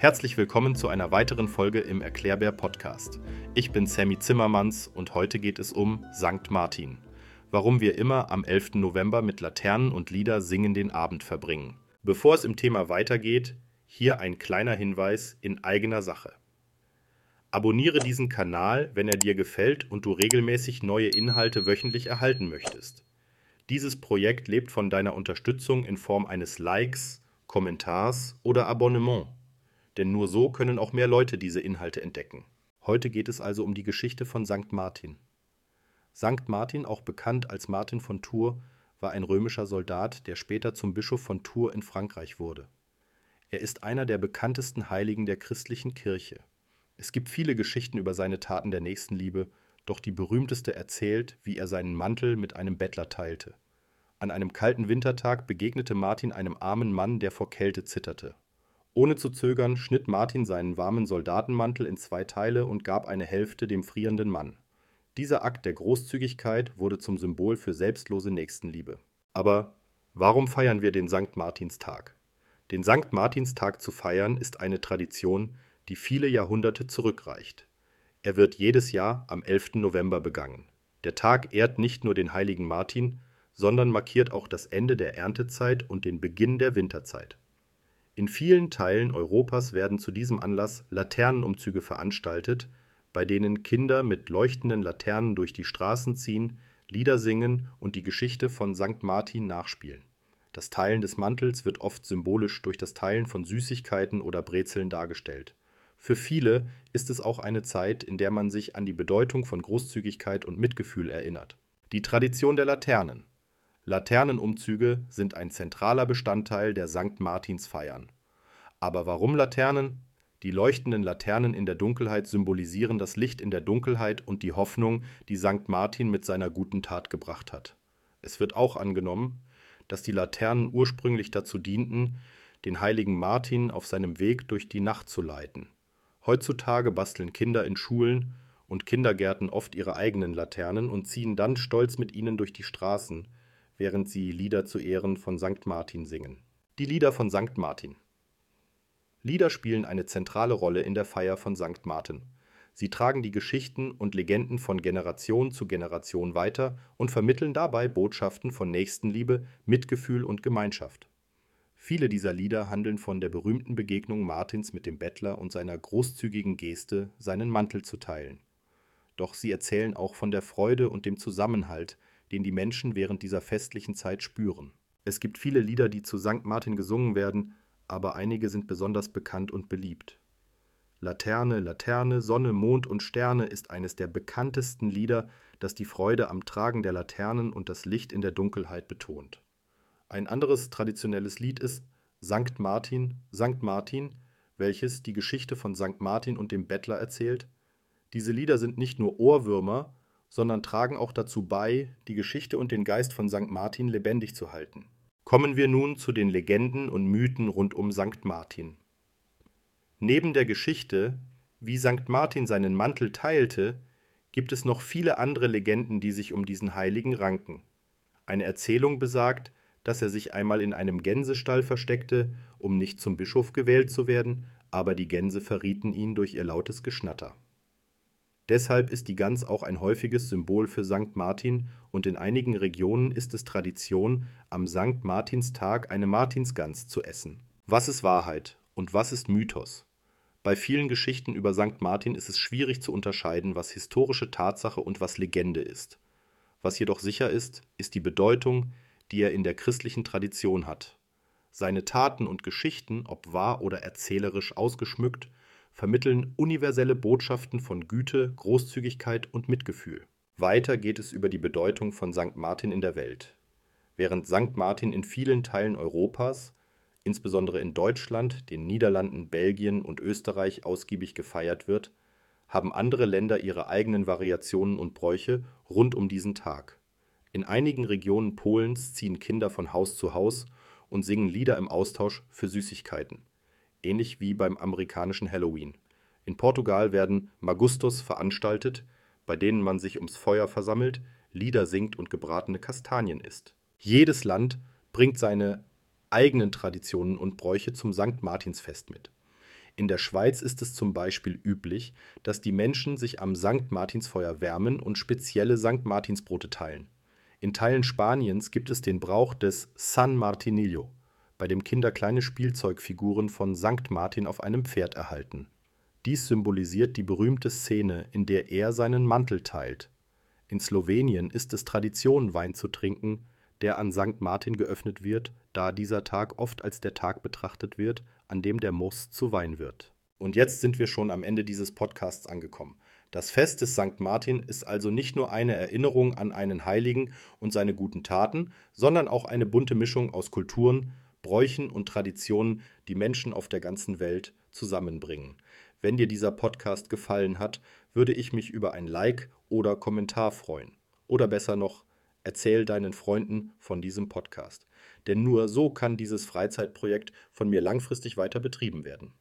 Herzlich willkommen zu einer weiteren Folge im Erklärbär Podcast. Ich bin Sammy Zimmermanns und heute geht es um Sankt Martin. Warum wir immer am 11. November mit Laternen und Lieder singen den Abend verbringen. Bevor es im Thema weitergeht, hier ein kleiner Hinweis in eigener Sache. Abonniere diesen Kanal, wenn er dir gefällt und du regelmäßig neue Inhalte wöchentlich erhalten möchtest. Dieses Projekt lebt von deiner Unterstützung in Form eines Likes, Kommentars oder Abonnement denn nur so können auch mehr Leute diese Inhalte entdecken. Heute geht es also um die Geschichte von St. Martin. St. Martin, auch bekannt als Martin von Tours, war ein römischer Soldat, der später zum Bischof von Tours in Frankreich wurde. Er ist einer der bekanntesten Heiligen der christlichen Kirche. Es gibt viele Geschichten über seine Taten der Nächstenliebe, doch die berühmteste erzählt, wie er seinen Mantel mit einem Bettler teilte. An einem kalten Wintertag begegnete Martin einem armen Mann, der vor Kälte zitterte. Ohne zu zögern schnitt Martin seinen warmen Soldatenmantel in zwei Teile und gab eine Hälfte dem frierenden Mann. Dieser Akt der Großzügigkeit wurde zum Symbol für selbstlose Nächstenliebe. Aber warum feiern wir den Sankt Martinstag? Den Sankt Martinstag zu feiern ist eine Tradition, die viele Jahrhunderte zurückreicht. Er wird jedes Jahr am 11. November begangen. Der Tag ehrt nicht nur den heiligen Martin, sondern markiert auch das Ende der Erntezeit und den Beginn der Winterzeit. In vielen Teilen Europas werden zu diesem Anlass Laternenumzüge veranstaltet, bei denen Kinder mit leuchtenden Laternen durch die Straßen ziehen, Lieder singen und die Geschichte von St. Martin nachspielen. Das Teilen des Mantels wird oft symbolisch durch das Teilen von Süßigkeiten oder Brezeln dargestellt. Für viele ist es auch eine Zeit, in der man sich an die Bedeutung von Großzügigkeit und Mitgefühl erinnert. Die Tradition der Laternen Laternenumzüge sind ein zentraler Bestandteil der Sankt-Martins-Feiern. Aber warum Laternen? Die leuchtenden Laternen in der Dunkelheit symbolisieren das Licht in der Dunkelheit und die Hoffnung, die Sankt Martin mit seiner guten Tat gebracht hat. Es wird auch angenommen, dass die Laternen ursprünglich dazu dienten, den heiligen Martin auf seinem Weg durch die Nacht zu leiten. Heutzutage basteln Kinder in Schulen und Kindergärten oft ihre eigenen Laternen und ziehen dann stolz mit ihnen durch die Straßen, während sie Lieder zu Ehren von St. Martin singen. Die Lieder von St. Martin. Lieder spielen eine zentrale Rolle in der Feier von St. Martin. Sie tragen die Geschichten und Legenden von Generation zu Generation weiter und vermitteln dabei Botschaften von Nächstenliebe, Mitgefühl und Gemeinschaft. Viele dieser Lieder handeln von der berühmten Begegnung Martins mit dem Bettler und seiner großzügigen Geste, seinen Mantel zu teilen. Doch sie erzählen auch von der Freude und dem Zusammenhalt, den die Menschen während dieser festlichen Zeit spüren. Es gibt viele Lieder, die zu St. Martin gesungen werden, aber einige sind besonders bekannt und beliebt. Laterne, Laterne, Sonne, Mond und Sterne ist eines der bekanntesten Lieder, das die Freude am Tragen der Laternen und das Licht in der Dunkelheit betont. Ein anderes traditionelles Lied ist Sankt Martin, Sankt Martin, welches die Geschichte von Sankt Martin und dem Bettler erzählt. Diese Lieder sind nicht nur Ohrwürmer, sondern tragen auch dazu bei, die Geschichte und den Geist von St. Martin lebendig zu halten. Kommen wir nun zu den Legenden und Mythen rund um St. Martin. Neben der Geschichte, wie St. Martin seinen Mantel teilte, gibt es noch viele andere Legenden, die sich um diesen Heiligen ranken. Eine Erzählung besagt, dass er sich einmal in einem Gänsestall versteckte, um nicht zum Bischof gewählt zu werden, aber die Gänse verrieten ihn durch ihr lautes Geschnatter. Deshalb ist die Gans auch ein häufiges Symbol für Sankt Martin und in einigen Regionen ist es Tradition, am Sankt Martinstag eine Martinsgans zu essen. Was ist Wahrheit und was ist Mythos? Bei vielen Geschichten über Sankt Martin ist es schwierig zu unterscheiden, was historische Tatsache und was Legende ist. Was jedoch sicher ist, ist die Bedeutung, die er in der christlichen Tradition hat. Seine Taten und Geschichten, ob wahr oder erzählerisch ausgeschmückt, vermitteln universelle Botschaften von Güte, Großzügigkeit und Mitgefühl. Weiter geht es über die Bedeutung von St. Martin in der Welt. Während St. Martin in vielen Teilen Europas, insbesondere in Deutschland, den Niederlanden, Belgien und Österreich ausgiebig gefeiert wird, haben andere Länder ihre eigenen Variationen und Bräuche rund um diesen Tag. In einigen Regionen Polens ziehen Kinder von Haus zu Haus und singen Lieder im Austausch für Süßigkeiten ähnlich wie beim amerikanischen Halloween. In Portugal werden Magustos veranstaltet, bei denen man sich ums Feuer versammelt, Lieder singt und gebratene Kastanien isst. Jedes Land bringt seine eigenen Traditionen und Bräuche zum St. Martinsfest mit. In der Schweiz ist es zum Beispiel üblich, dass die Menschen sich am St. Martinsfeuer wärmen und spezielle St. Martinsbrote teilen. In Teilen Spaniens gibt es den Brauch des San Martinillo, bei dem Kinder kleine Spielzeugfiguren von St. Martin auf einem Pferd erhalten. Dies symbolisiert die berühmte Szene, in der er seinen Mantel teilt. In Slowenien ist es Tradition, Wein zu trinken, der an St. Martin geöffnet wird, da dieser Tag oft als der Tag betrachtet wird, an dem der Most zu Wein wird. Und jetzt sind wir schon am Ende dieses Podcasts angekommen. Das Fest des St. Martin ist also nicht nur eine Erinnerung an einen Heiligen und seine guten Taten, sondern auch eine bunte Mischung aus Kulturen, Bräuchen und Traditionen, die Menschen auf der ganzen Welt zusammenbringen. Wenn dir dieser Podcast gefallen hat, würde ich mich über ein Like oder Kommentar freuen. Oder besser noch, erzähl deinen Freunden von diesem Podcast. Denn nur so kann dieses Freizeitprojekt von mir langfristig weiter betrieben werden.